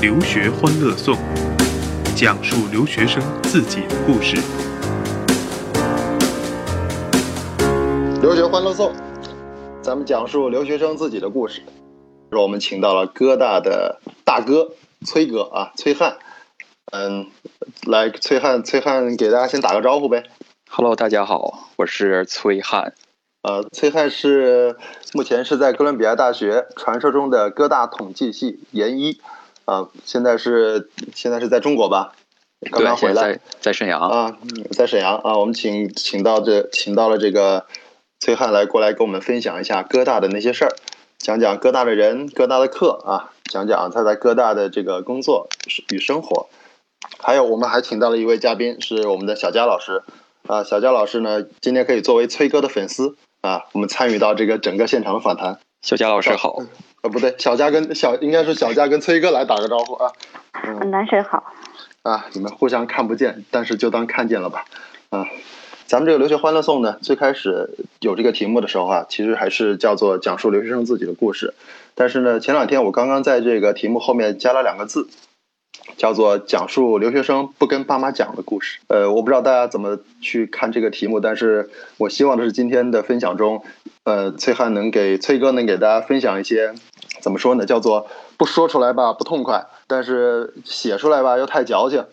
留学欢乐颂》，讲述留学生自己的故事。留学欢乐颂，咱们讲述留学生自己的故事。我们请到了哥大的大哥崔哥啊，崔汉。嗯，来，崔汉，崔汉给大家先打个招呼呗。Hello，大家好，我是崔汉。呃，崔汉是目前是在哥伦比亚大学传说中的哥大统计系研一，啊、现在是现在是在中国吧？刚，刚回来在沈阳。啊，在沈阳啊，我们请请到这请到了这个崔汉来过来跟我们分享一下哥大的那些事儿，讲讲哥大的人、哥大的课啊，讲讲他在哥大的这个工作与生活。还有，我们还请到了一位嘉宾，是我们的小佳老师啊。小佳老师呢，今天可以作为崔哥的粉丝啊，我们参与到这个整个现场的访谈。小佳老师好，呃，不对，小佳跟小应该是小佳跟崔哥来打个招呼啊。嗯，男神好，啊，你们互相看不见，但是就当看见了吧。啊，咱们这个留学欢乐颂呢，最开始有这个题目的时候啊，其实还是叫做讲述留学生自己的故事。但是呢，前两天我刚刚在这个题目后面加了两个字，叫做讲述留学生不跟爸妈讲的故事。呃，我不知道大家怎么去看这个题目，但是我希望的是今天的分享中，呃，崔汉能给崔哥能给大家分享一些怎么说呢，叫做不说出来吧不痛快，但是写出来吧又太矫情，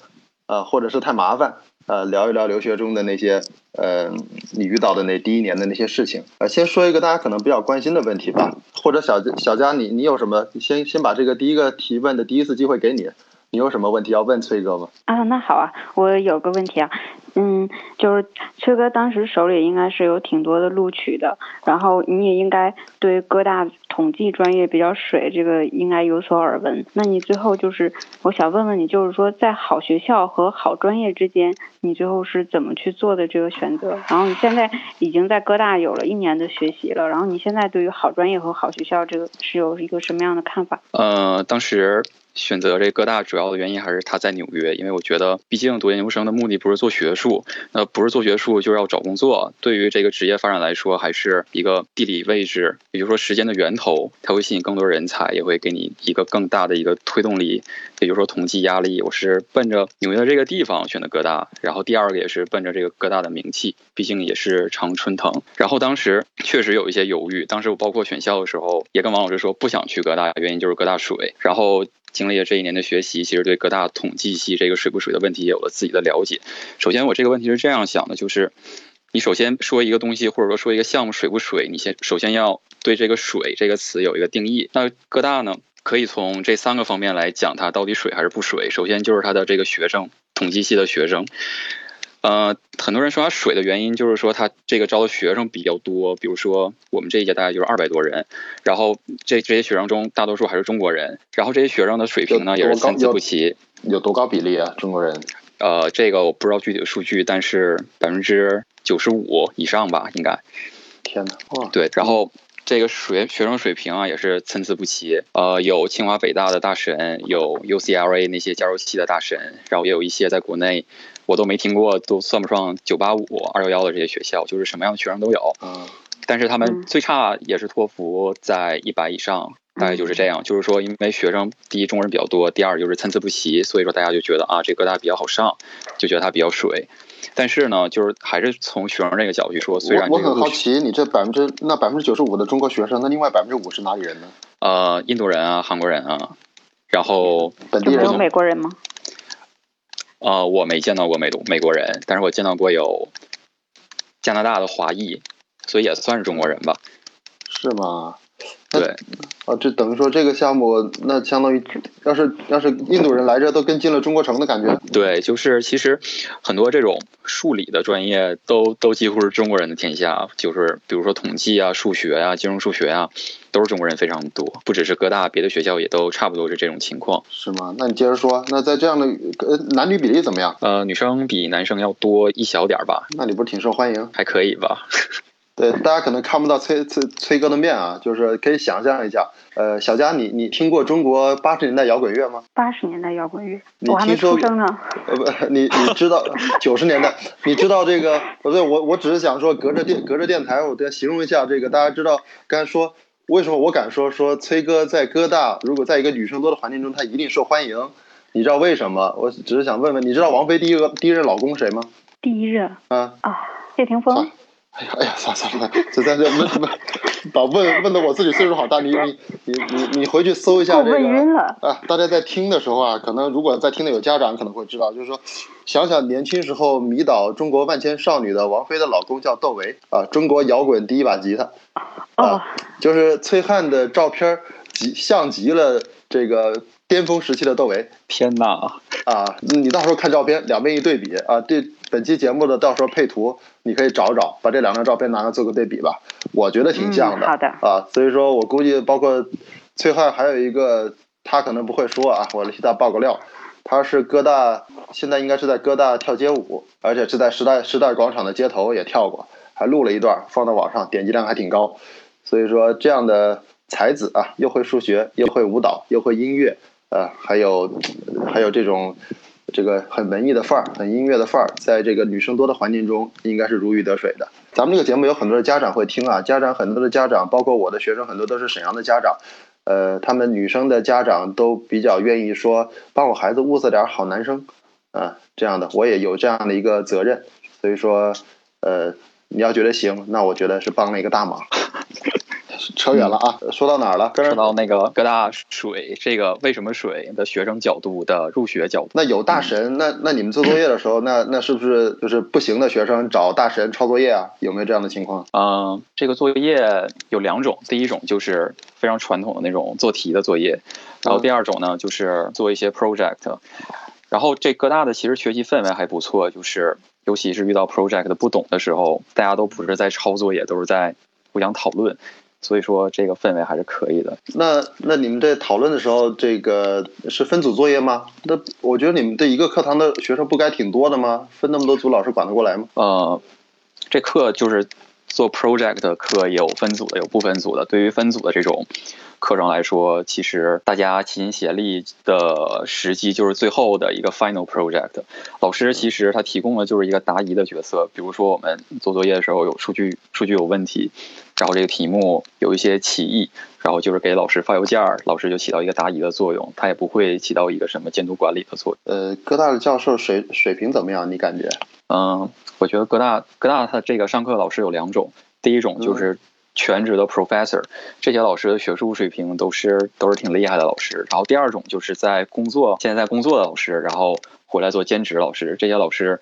啊、或者是太麻烦。呃，聊一聊留学中的那些，呃，你遇到的那第一年的那些事情。呃，先说一个大家可能比较关心的问题吧，或者小小佳，你你有什么？先先把这个第一个提问的第一次机会给你，你有什么问题要问崔哥吗？啊，那好啊，我有个问题啊，嗯，就是崔哥当时手里应该是有挺多的录取的，然后你也应该对各大统计专业比较水，这个应该有所耳闻。那你最后就是，我想问问你，就是说在好学校和好专业之间，你最后是怎么去做的这个选择？然后你现在已经在哥大有了一年的学习了，然后你现在对于好专业和好学校这个是有一个什么样的看法？呃，当时选择这哥大主要的原因还是他在纽约，因为我觉得，毕竟读研究生的目的不是做学术，那不是做学术就是要找工作。对于这个职业发展来说，还是一个地理位置，也就是说时间的源头，它会吸引更多人才，也会给你一个更大的一个推动力。也就是说统计压力，我是奔着纽约这个地方选的哥大，然后第二个也是奔着这个哥大的名气，毕竟也是常春藤。然后当时确实有一些犹豫，当时我包括选校的时候，也跟王老师说不想去哥大，原因就是哥大水。然后经历了这一年的学习，其实对各大统计系这个水不水的问题也有了自己的了解。首先，我这个问题是这样想的，就是你首先说一个东西，或者说说一个项目水不水，你先首先要对这个“水”这个词有一个定义。那各大呢，可以从这三个方面来讲它到底水还是不水。首先就是它的这个学生，统计系的学生。呃，很多人说它水的原因就是说它这个招的学生比较多，比如说我们这一届大概就是二百多人，然后这这些学生中大多数还是中国人，然后这些学生的水平呢也是参差不齐。有多高比例啊？中国人？呃，这个我不知道具体的数据，但是百分之九十五以上吧，应该。天哪！哇，对，然后这个水学生水平啊也是参差不齐，呃，有清华北大的大神，有 UCLA 那些加州系的大神，然后也有一些在国内我都没听过，都算不上九八五、二幺幺的这些学校，就是什么样的学生都有。嗯但是他们嗯最差也是托福在一百以上，大概就是这样。就是说，因为学生第一中国人比较多，第二就是参差不齐，所以说大家就觉得啊，这哥大比较好上，就觉得它比较水。但是呢，就是还是从学生这个角度去说，虽然我我很好奇，你这百分之那百分之九十五的中国学生，那另外百分之五是哪里人呢？呃，印度人啊，韩国人啊，然后本地人呢？美国人吗？呃，我没见到过美国美国人，但是我见到过有加拿大的华裔，所以也算是中国人吧。是吗？对，啊，这等于说这个项目，那相当于要是要是印度人来这，都跟进了中国城的感觉。对，就是其实很多这种数理的专业都都几乎是中国人的天下，就是比如说统计啊、数学啊、金融数学啊，都是中国人非常多。不只是哥大，别的学校也都差不多是这种情况。是吗？那你接着说，那在这样的呃男女比例怎么样？呃，女生比男生要多一小点儿吧，那你不是挺受欢迎？还可以吧。对，大家可能看不到崔崔崔哥的面啊，就是可以想象一下。呃，小佳，你你听过中国八十年代摇滚乐吗？八十年代摇滚乐，你我还没听说出生呢。呃不，你你知道九十年代，你知道这个？不对，我我只是想说，隔着电隔着电台，我再形容一下这个。大家知道，刚才说为什么我敢说说崔哥在哥大，如果在一个女生多的环境中，他一定受欢迎？你知道为什么？我只是想问问，你知道王菲第一个第一任老公谁吗？第一任啊啊，谢霆锋。哎呀 哎呀，算了算了，这在这问问，把问问的我自己岁数好大，你你你你你回去搜一下这个。问晕了啊！大家在听的时候啊，可能如果在听的有家长可能会知道，就是说，想想年轻时候迷倒中国万千少女的王菲的老公叫窦唯啊，中国摇滚第一把吉他。啊。就是崔汉的照片极像极了这个巅峰时期的窦唯。天哪！啊，你到时候看照片，两边一对比啊，对本期节目的到时候配图，你可以找找，把这两张照片拿来做个对比吧，我觉得挺像的。好的。啊，所以说我估计包括崔汉还有一个，他可能不会说啊，我替他爆个料，他是哥大，现在应该是在哥大跳街舞，而且是在时代时代广场的街头也跳过，还录了一段放到网上，点击量还挺高。所以说这样的才子啊，又会数学，又会舞蹈，又会音乐。呃，还有，还有这种，这个很文艺的范儿，很音乐的范儿，在这个女生多的环境中，应该是如鱼得水的。咱们这个节目有很多的家长会听啊，家长很多的家长，包括我的学生，很多都是沈阳的家长，呃，他们女生的家长都比较愿意说，帮我孩子物色点好男生，啊，这样的，我也有这样的一个责任，所以说，呃，你要觉得行，那我觉得是帮了一个大忙。扯远了啊！说到哪儿了？说到那个各大水，这个为什么水的学生角度的入学角度？那有大神，那那你们做作业的时候，那那是不是就是不行的学生找大神抄作业啊？有没有这样的情况？嗯，这个作业有两种，第一种就是非常传统的那种做题的作业，然后第二种呢就是做一些 project。然后这各大的其实学习氛围还不错，就是尤其是遇到 project 不懂的时候，大家都不是在抄作业，都是在互相讨论。所以说这个氛围还是可以的。那那你们在讨论的时候，这个是分组作业吗？那我觉得你们这一个课堂的学生不该挺多的吗？分那么多组，老师管得过来吗？呃，这课就是做 project 的课，有分组的，有不分组的。对于分组的这种课程来说，其实大家齐心协力的时机就是最后的一个 final project。老师其实他提供的就是一个答疑的角色，比如说我们做作业的时候有数据数据有问题。然后这个题目有一些歧义，然后就是给老师发邮件儿，老师就起到一个答疑的作用，他也不会起到一个什么监督管理的作用。呃，哥大的教授水水平怎么样？你感觉？嗯，我觉得哥大哥大他这个上课老师有两种，第一种就是全职的 professor，这些老师的学术水平都是都是挺厉害的老师。然后第二种就是在工作现在在工作的老师，然后回来做兼职老师，这些老师。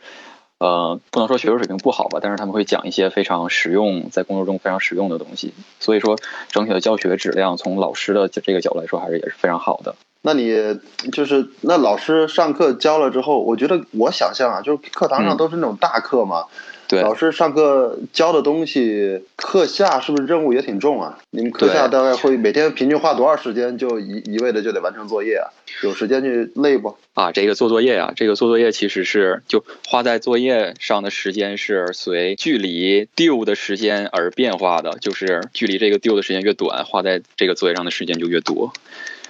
呃，不能说学术水平不好吧，但是他们会讲一些非常实用，在工作中非常实用的东西。所以说，整体的教学质量从老师的这个角度来说，还是也是非常好的。那你就是那老师上课教了之后，我觉得我想象啊，就是课堂上都是那种大课嘛。对，老师上课教的东西，课下是不是任务也挺重啊？你们课下大概会每天平均花多少时间就一一味的就得完成作业啊？有时间去累不？啊，这个做作业啊，这个做作业其实是就花在作业上的时间是随距离 due 的时间而变化的，就是距离这个 due 的时间越短，花在这个作业上的时间就越多。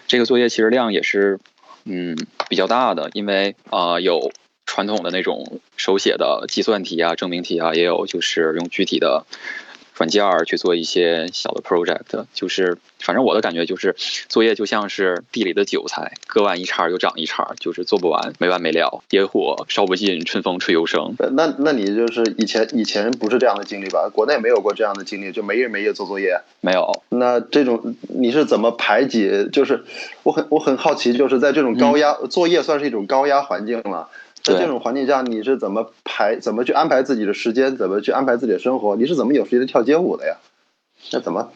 这个作业其实量也是嗯比较大的，因为啊有。传统的那种手写的计算题啊、证明题啊，也有就是用具体的软件儿去做一些小的 project。就是反正我的感觉就是，作业就像是地里的韭菜，割完一茬又长一茬，就是做不完，没完没了。野火烧不尽，春风吹又生。那那你就是以前以前不是这样的经历吧？国内没有过这样的经历，就没日没夜做作业？没有。那这种你是怎么排解？就是我很我很好奇，就是在这种高压作业算是一种高压环境了。在这种环境下，你是怎么排、怎么去安排自己的时间？怎么去安排自己的生活？你是怎么有时间跳街舞的呀？那怎么？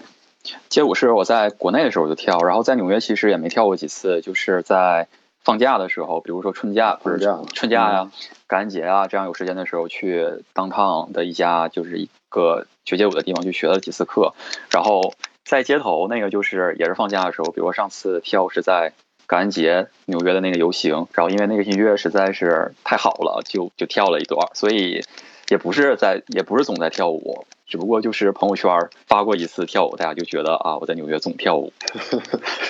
街舞是我在国内的时候就跳，然后在纽约其实也没跳过几次，就是在放假的时候，比如说春假不是这样，春假呀、感恩节啊，这样有时间的时候去当趟的一家就是一个学街舞的地方去学了几次课，然后在街头那个就是也是放假的时候，比如上次跳是在。感恩节纽约的那个游行，然后因为那个音乐实在是太好了，就就跳了一段，所以也不是在也不是总在跳舞，只不过就是朋友圈发过一次跳舞，大家就觉得啊我在纽约总跳舞，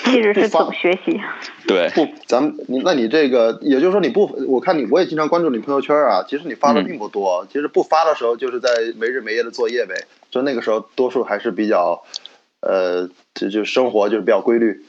其实是 总学习。对，不，咱们你那你这个也就是说你不，我看你我也经常关注你朋友圈啊，其实你发的并不多，其实不发的时候就是在没日没夜的作业呗，就那个时候多数还是比较。呃，这就生活就是比较规律。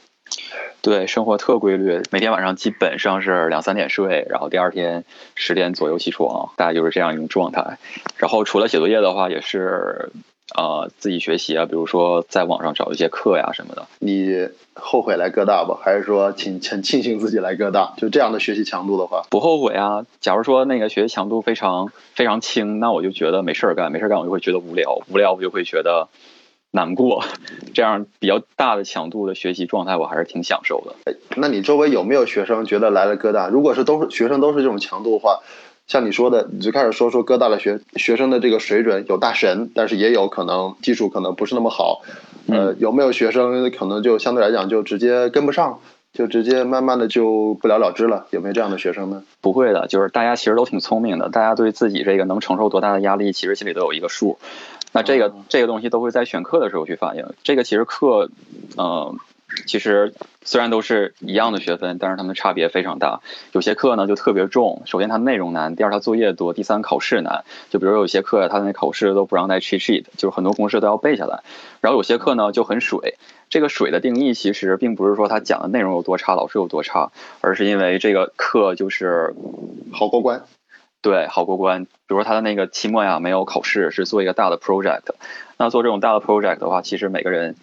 对，生活特规律，每天晚上基本上是两三点睡，然后第二天十点左右起床，大概就是这样一种状态。然后除了写作业的话，也是呃自己学习啊，比如说在网上找一些课呀什么的。你后悔来哥大不？还是说挺很庆幸自己来哥大？就这样的学习强度的话，不后悔啊。假如说那个学习强度非常非常轻，那我就觉得没事儿干，没事儿干我就会觉得无聊，无聊我就会觉得。难过，这样比较大的强度的学习状态，我还是挺享受的。那你周围有没有学生觉得来了哥大？如果是都是学生都是这种强度的话，像你说的，你最开始说说哥大的学学生的这个水准有大神，但是也有可能技术可能不是那么好。呃，有没有学生可能就相对来讲就直接跟不上，就直接慢慢的就不了了之了？有没有这样的学生呢？不会的，就是大家其实都挺聪明的，大家对自己这个能承受多大的压力，其实心里都有一个数。那这个这个东西都会在选课的时候去反映。这个其实课，嗯，其实虽然都是一样的学分，但是它们差别非常大。有些课呢就特别重，首先它内容难，第二它作业多，第三考试难。就比如有些课，它那考试都不让带 cheat sheet，就是很多公式都要背下来。然后有些课呢就很水。这个水的定义其实并不是说它讲的内容有多差，老师有多差，而是因为这个课就是好过关。对，好过关。比如说他的那个期末呀，没有考试，是做一个大的 project。那做这种大的 project 的话，其实每个人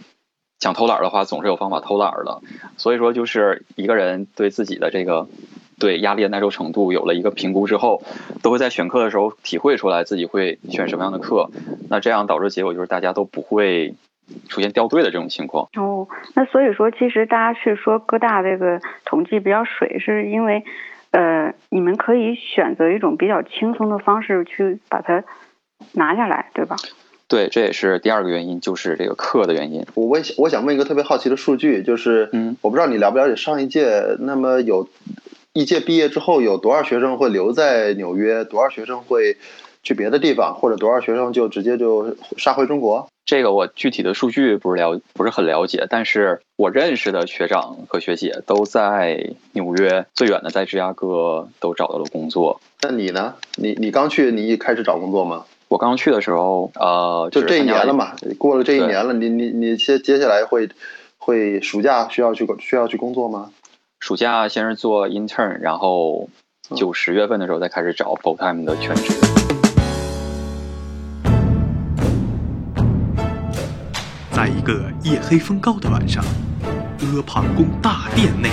想偷懒的话，总是有方法偷懒的。所以说，就是一个人对自己的这个对压力的耐受程度有了一个评估之后，都会在选课的时候体会出来自己会选什么样的课。那这样导致结果就是大家都不会出现掉队的这种情况。哦，那所以说，其实大家去说哥大这个统计比较水，是因为。呃，你们可以选择一种比较轻松的方式去把它拿下来，对吧？对，这也是第二个原因，就是这个课的原因。我问，我想问一个特别好奇的数据，就是，嗯，我不知道你了不了解上一届，那么有一届毕业之后，有多少学生会留在纽约，多少学生会去别的地方，或者多少学生就直接就杀回中国？这个我具体的数据不是了不是很了解，但是我认识的学长和学姐都在纽约，最远的在芝加哥都找到了工作。那你呢？你你刚去，你一开始找工作吗？我刚去的时候，呃，就这一年了嘛，过了这一年了，你你你接接下来会会暑假需要去需要去工作吗？暑假先是做 intern，然后九十月份的时候再开始找 full time 的全职。个夜黑风高的晚上，阿房宫大殿内，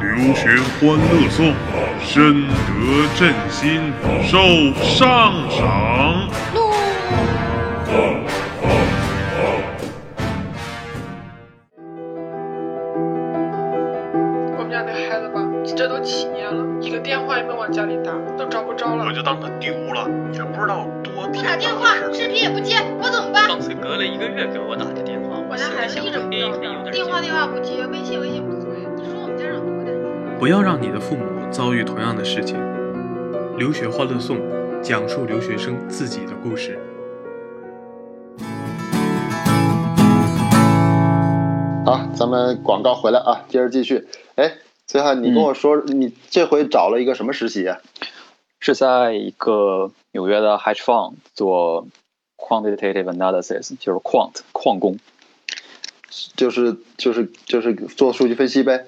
刘玄欢乐颂，深得朕心，受上赏。不要让你的父母遭遇同样的事情。留学欢乐颂，讲述留学生自己的故事。好，咱们广告回来啊，接着继续。哎，崔汉，你跟我说，你这回找了一个什么实习啊？是在一个纽约的 hedge fund 做。Quantitative analysis 就是 quant 矿工，就是就是就是做数据分析呗。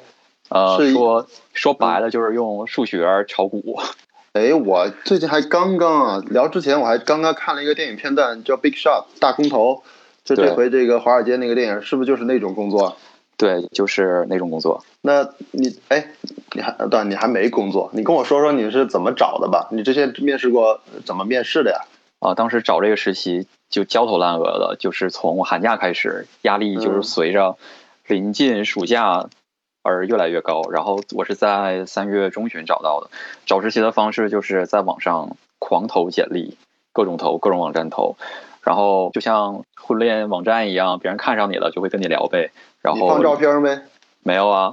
呃，说说白了就是用数学炒股。哎，我最近还刚刚啊，聊之前我还刚刚看了一个电影片段，叫《Big Shot》大空头，就这回这个华尔街那个电影，是不是就是那种工作？对，就是那种工作。那你哎，你还对，你还没工作？你跟我说说你是怎么找的吧？你之前面试过，怎么面试的呀？啊，当时找这个实习就焦头烂额的，就是从寒假开始，压力就是随着临近暑假而越来越高。然后我是在三月中旬找到的，找实习的方式就是在网上狂投简历，各种投，各种网站投，然后就像婚恋网站一样，别人看上你了就会跟你聊呗。然后放照片呗？没有啊。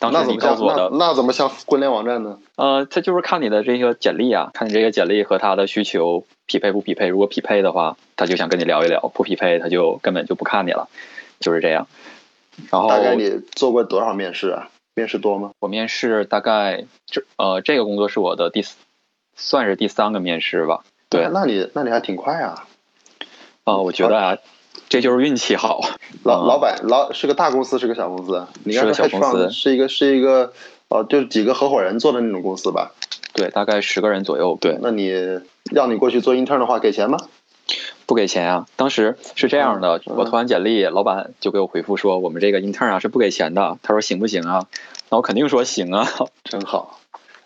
那怎么像那那怎么像婚恋网站呢？呃，他就是看你的这个简历啊，看你这个简历和他的需求匹配不匹配。如果匹配的话，他就想跟你聊一聊；不匹配，他就根本就不看你了，就是这样。然后大概你做过多少面试啊？面试多吗？我面试大概这呃这个工作是我的第，算是第三个面试吧。对，那你那你还挺快啊。啊，我觉得啊，这就是运气好。老嗯老板老是个大公司，是个小公司？你刚才是个小公司是一个是一个呃，就是几个合伙人做的那种公司吧？对，大概十个人左右。对，那你要你过去做 intern 的话，给钱吗？不给钱啊。当时是这样的，嗯我投完简历，老板就给我回复说，我们这个 intern 啊是不给钱的。他说行不行啊？那我肯定说行啊。真好。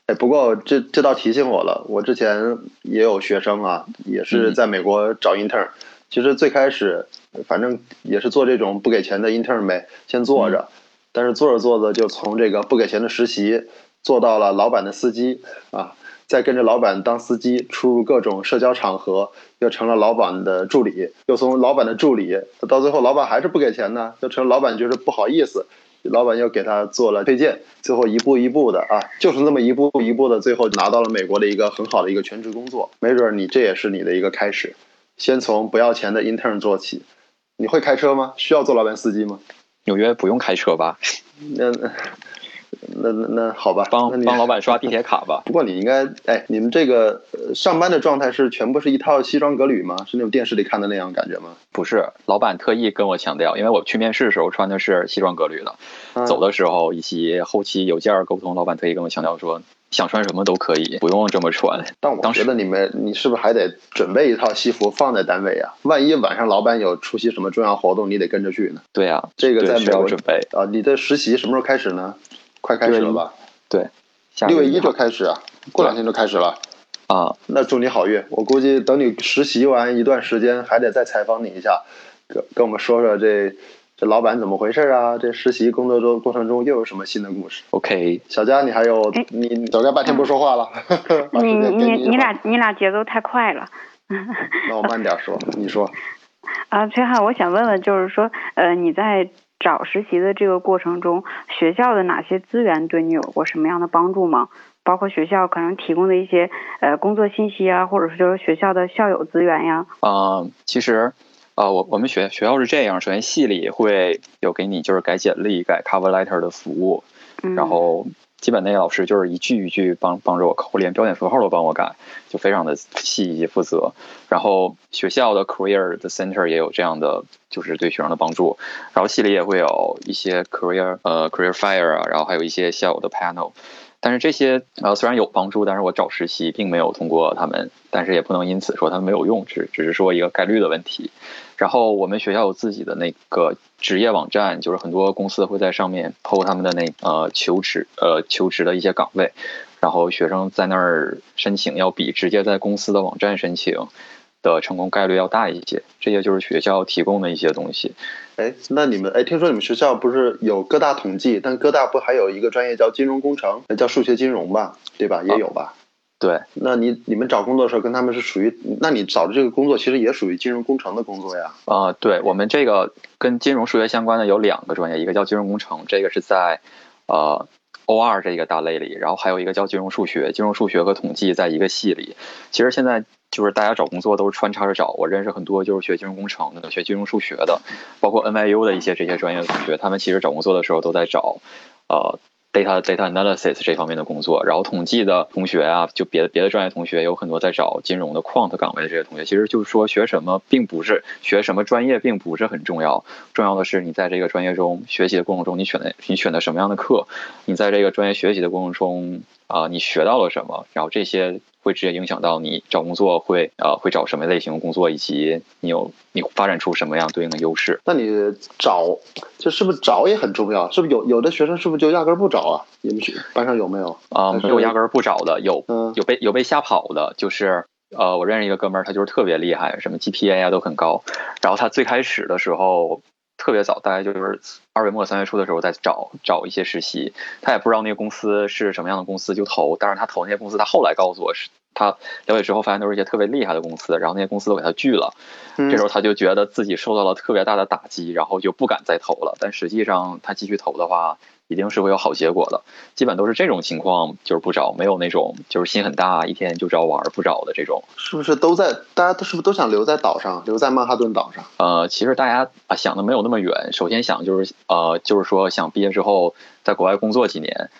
哎，不过这这倒提醒我了，我之前也有学生啊，也是嗯在美国找 intern，、其实最开始反正也是做这种不给钱的 intern 呗，先做着，但是做着做着就从这个不给钱的实习做到了老板的司机啊，再跟着老板当司机出入各种社交场合，又成了老板的助理，又从老板的助理到最后老板还是不给钱呢，就成老板觉得不好意思。老板又给他做了推荐，最后一步一步的啊，就是这么一步一步的，最后拿到了美国的一个很好的一个全职工作。没准儿你这也是你的一个开始，先从不要钱的 intern 做起。你会开车吗？需要做老板司机吗？纽约不用开车吧？那那那那那好吧，帮帮老板刷地 铁卡吧。不过你应该，哎，你们这个呃上班的状态是全部是一套西装革履吗？是那种电视里看的那样感觉吗？不是，老板特意跟我强调，因为我去面试的时候穿的是西装革履的，嗯走的时候以及后期邮件沟通，老板特意跟我强调说，想穿什么都可以，不用这么穿。但我当时觉得你们，你是不是还得准备一套西服放在单位啊？万一晚上老板有出席什么重要活动，你得跟着去呢。对啊，这个在美国准备。啊，你的实习什么时候开始呢？快开始了吧？对，下六月一就开始啊，过两天就开始了。啊，那祝你好运！我估计等你实习完一段时间，还得再采访你一下，跟跟我们说说这这老板怎么回事啊？这实习工作中过程中又有什么新的故事？OK，小佳，你还有哎你你小佳半天不说话了，你你你俩你俩节奏太快了。那我慢点说，你说。啊，崔汉，我想问问，就是说，呃，你在找实习的这个过程中，学校的哪些资源对你有过什么样的帮助吗？包括学校可能提供的一些呃工作信息啊，或者是就是学校的校友资源呀。啊、其实，呃，我我们学学校是这样，首先系里会有给你就是改简历、改 cover letter 的服务，然后基本那个老师就是一句一句帮帮着我扣，连标点符号都帮我改，就非常的细以及负责。然后学校的 career 的 center 也有这样的，就是对学生的帮助。然后系里也会有一些 career 呃 career fair 啊，然后还有一些校友的 panel。但是这些呃虽然有帮助，但是我找实习并没有通过他们，但是也不能因此说他们没有用，只只是说一个概率的问题。然后我们学校有自己的那个职业网站，就是很多公司会在上面 PO 他们的那呃求职呃求职的一些岗位，然后学生在那儿申请要比直接在公司的网站申请的成功概率要大一些。这些就是学校提供的一些东西。哎，那你们哎，听说你们学校不是有各大统计，但各大不还有一个专业叫金融工程，呃叫数学金融吧，对吧？也有吧？对，那你你们找工作的时候跟他们是属于，那你找的这个工作其实也属于金融工程的工作呀。啊、对我们这个跟金融数学相关的有两个专业，一个叫金融工程，这个是在呃 OR 这个大类里，然后还有一个叫金融数学，金融数学和统计在一个系里。其实现在就是大家找工作都是穿插着找，我认识很多就是学金融工程的、学金融数学的，包括 NYU 的一些这些专业的同学，他们其实找工作的时候都在找呃 data data analysis 这方面的工作，然后统计的同学啊，就别的别的专业同学有很多在找金融的 quant 岗位的这些同学，其实就是说学什么并不是学什么专业并不是很重要，重要的是你在这个专业中学习的过程中，你选的你选的什么样的课，你在这个专业学习的过程中啊、你学到了什么，然后这些会直接影响到你找工作会呃会找什么类型的工作，以及你有你发展出什么样对应的优势。那你找，就是不是找也很重要？是不是有有的学生是不是就压根儿不找啊？你们学班上有没有？啊、没有压根儿不找的，有嗯有被有被吓跑的，就是呃，我认识一个哥们儿，他就是特别厉害，什么 GPA 啊都很高。然后他最开始的时候特别早，大概就是二月末三月初的时候在找找一些实习，他也不知道那个公司是什么样的公司就投，但是他投那些公司，他后来告诉我是他了解之后发现都是一些特别厉害的公司，然后那些公司都给他拒了。嗯这时候他就觉得自己受到了特别大的打击，然后就不敢再投了。但实际上他继续投的话，一定是会有好结果的。基本都是这种情况，就是不找，没有那种就是心很大，一天就找玩儿不找的这种。是不是都在？大家都是不是都想留在岛上，留在曼哈顿岛上？呃，其实大家啊想的没有那么远，首先想就是呃，就是说想毕业之后在国外工作几年，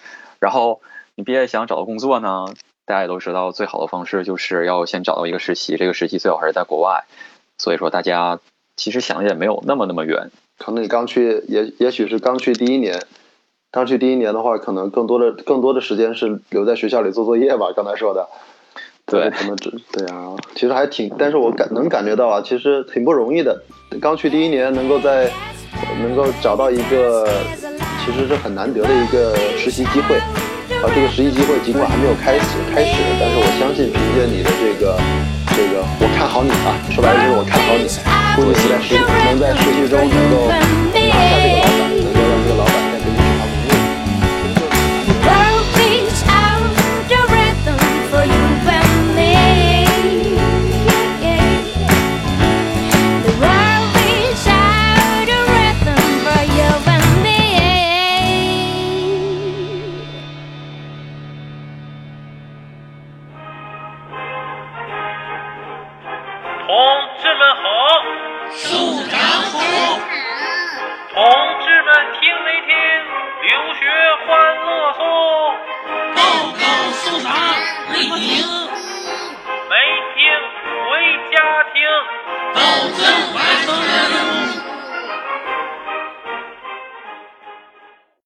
然后你毕业想找到工作呢，大家也都知道，最好的方式就是要先找到一个实习，这个实习最好还是在国外。所以说大家其实想的也没有那么那么远。可能你刚去，也也许是刚去第一年，刚去第一年的话，可能更多的更多的时间是留在学校里做作业吧。刚才说的，对，可能只对啊，其实还挺，但是我感能感觉到啊，其实挺不容易的。刚去第一年，能够在能够找到一个，其实是很难得的一个实习机会。啊，这个实习机会尽管还没有开始开始，但是我相信凭借你的这个这个，我看好你啊！说白了就是我看好你，估计你在实能在实习中能够